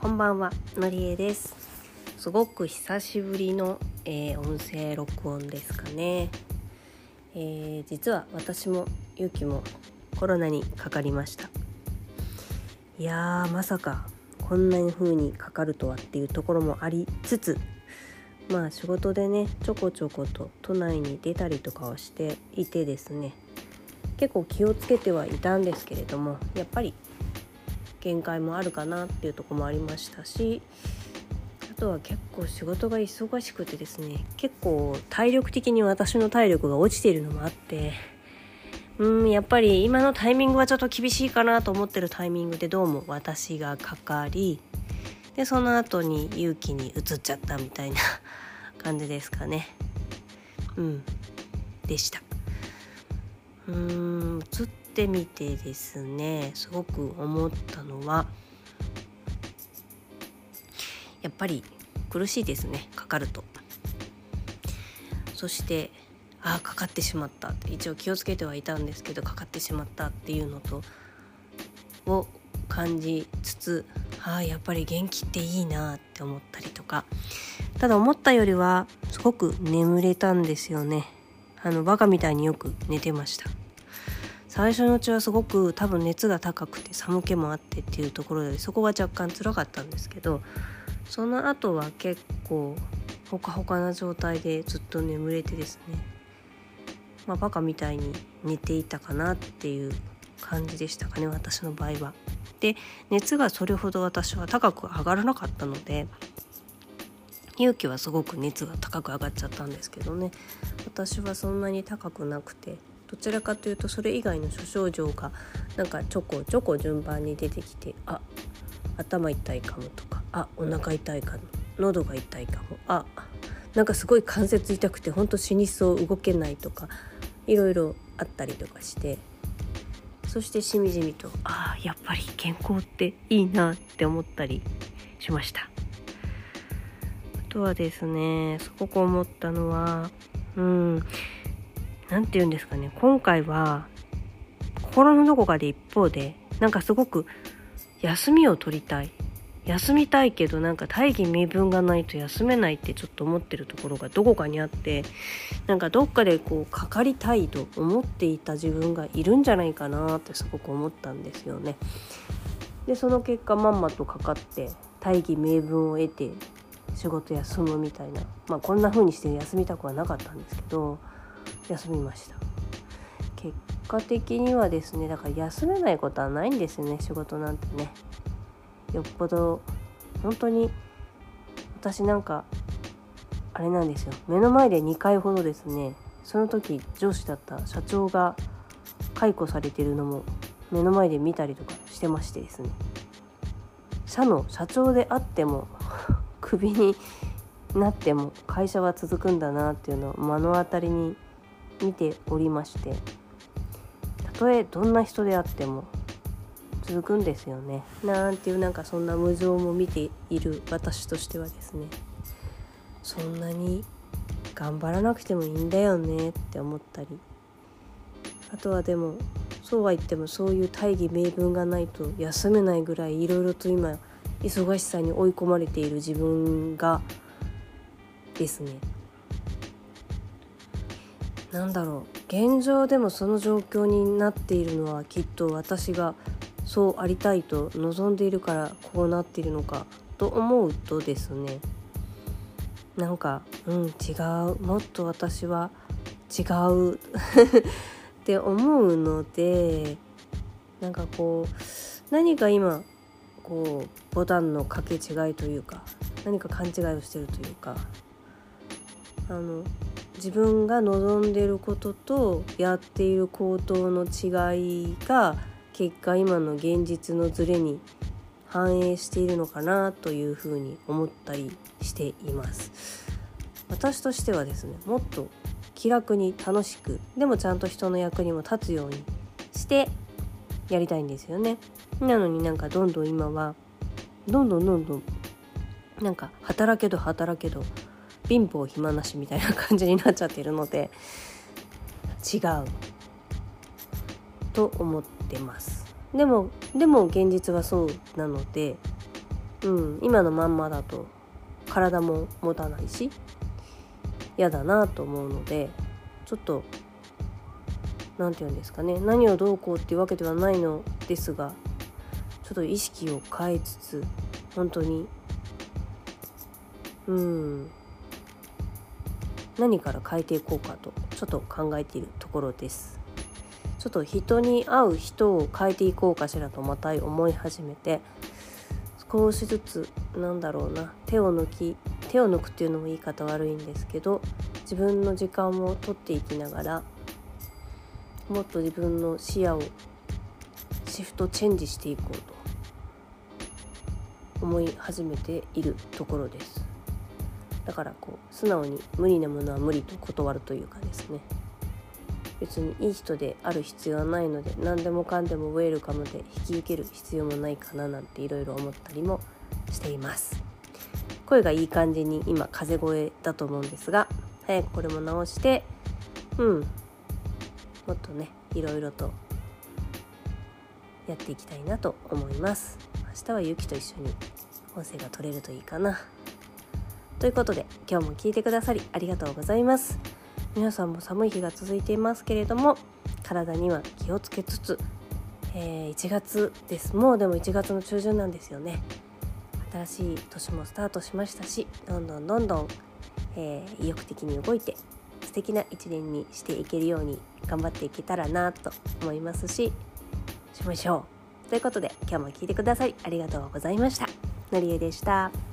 こんばんはのりえです。すごく久しぶりの、えー、音声録音ですかね、えー、実は私もゆうきもコロナにかかりました。いやーまさかこんな風にかかるとはっていうところもありつつまあ仕事でねちょこちょこと都内に出たりとかをしていてですね結構気をつけてはいたんですけれどもやっぱり限界もあるかなっていうとこもありましたしあとは結構仕事が忙しくてですね結構体力的に私の体力が落ちているのもあってうんやっぱり今のタイミングはちょっと厳しいかなと思ってるタイミングでどうも私がかかりでその後に勇気に移っちゃったみたいな感じですかね。うん。でした。うーん移ってみてですねすごく思ったのはやっぱり苦しいですねかかると。そしてああかかってしまった。一応気をつけてはいたんですけどかかってしまったっていうのとを感じつつああやっぱり元気っていいなって思ったりとか。ただ思ったよりはすごく眠れたんですよね。あのバカみたいによく寝てました。最初のうちはすごく多分熱が高くて寒気もあってっていうところでそこが若干辛かったんですけどその後は結構ほかほかな状態でずっと眠れてですねまあバカみたいに寝ていたかなっていう感じでしたかね私の場合は。で熱がそれほど私は高く上がらなかったので勇気はすごく熱が高く上がっちゃったんですけどね私はそんなに高くなくてどちらかというとそれ以外の諸症状がなんかちょこちょこ順番に出てきてあ頭痛いかもとかあお腹痛いかも喉が痛いかもあなんかすごい関節痛くてほんと死にそう動けないとかいろいろあったりとかしてそしてしみじみとあやっぱり健康っていいなって思ったりしました。あとはですねすごく思ったのはうん。何て言うんですかね今回は心のどこかで一方でなんかすごく休みを取りたい休みたいけどなんか大義名分がないと休めないってちょっと思ってるところがどこかにあってなんかどっかでこうかかりたいと思っていた自分がいるんじゃないかなってすごく思ったんですよね。でその結果まんまとかかって大義名分を得て仕事休むみたいなまあこんな風にして休みたくはなかったんですけど休みました。結果的にはですねだから休めないことはないんですよね仕事なんてね。よっぽど本当に私なんかあれなんですよ。目の前で2回ほどですねその時上司だった社長が解雇されてるのも目の前で見たりとかしてましてですね。社の社長であっても クビになっても会社は続くんだなっていうのを目の当たりに見ておりましてたとえどんな人であっても続くんですよね。なんていうなんかそんな無情も見ている私としてはですね。そんなに頑張らなくてもいいんだよねって思ったり。あとはでもそうは言ってもそういう大義名分がないと休めないぐらいいろいろと今忙しさに追い込まれている自分がですね。なんだろう。現状でもその状況になっているのはきっと私がそうありたいと望んでいるからこうなっているのかと思うとですね。なんかうん違う。もっと私は違う。って思うのでなんかこう何か今こうボタンの掛け違いというか何か勘違いをしてるというかあの自分が望んでることとやっている行動の違いが結果今の現実のズレに反映しているのかなというふうに思ったりしています。私としてはですねもっと気楽に楽しくでもちゃんと人の役にも立つようにしてやりたいんですよね。なのになんかどんどん今はどんどんどんどんなんか働けど働けど貧乏暇なしみたいな感じになっちゃってるので違うと思ってます。でもでも現実はそうなのでうん今のまんまだと体も持たないし嫌だなと思うのでちょっと何て言うんですかね何をどうこうっていうわけではないのですがちょっと意識を変えつつ本当にうん何から変えていこうかとちょっと考えているところです。ちょっと人に会う人を変えていこうかしらとまた思い始めて少しずつなんだろうな手を抜き手を抜くっていうのも言い方悪いんですけど自分の時間を取っていきながらもっと自分の視野をシフトチェンジしていこうと思い始めているところです。だからこう素直に無理なものは無理と断るというかですね。別にいい人である必要はないので何でもかんでもウェルカムで引き受ける必要もないかななんていろいろ思ったりもしています。声がいい感じに今風声だと思うんですが早くこれも直してうんもっとねいろいろとやっていきたいなと思います。明日はゆきと一緒に音声が取れるといいかな。ということで今日も聞いてくださりありがとうございます。皆さんも寒い日が続いていますけれども体には気をつけつつ、えー、1月です。もうでも1月の中旬なんですよね。新しい年もスタートしましたしどんどんどんどん、えー、意欲的に動いて素敵な一年にしていけるように頑張っていけたらなと思いますししましょう。ということで今日も聞いてくださりありがとうございました。のりえでした。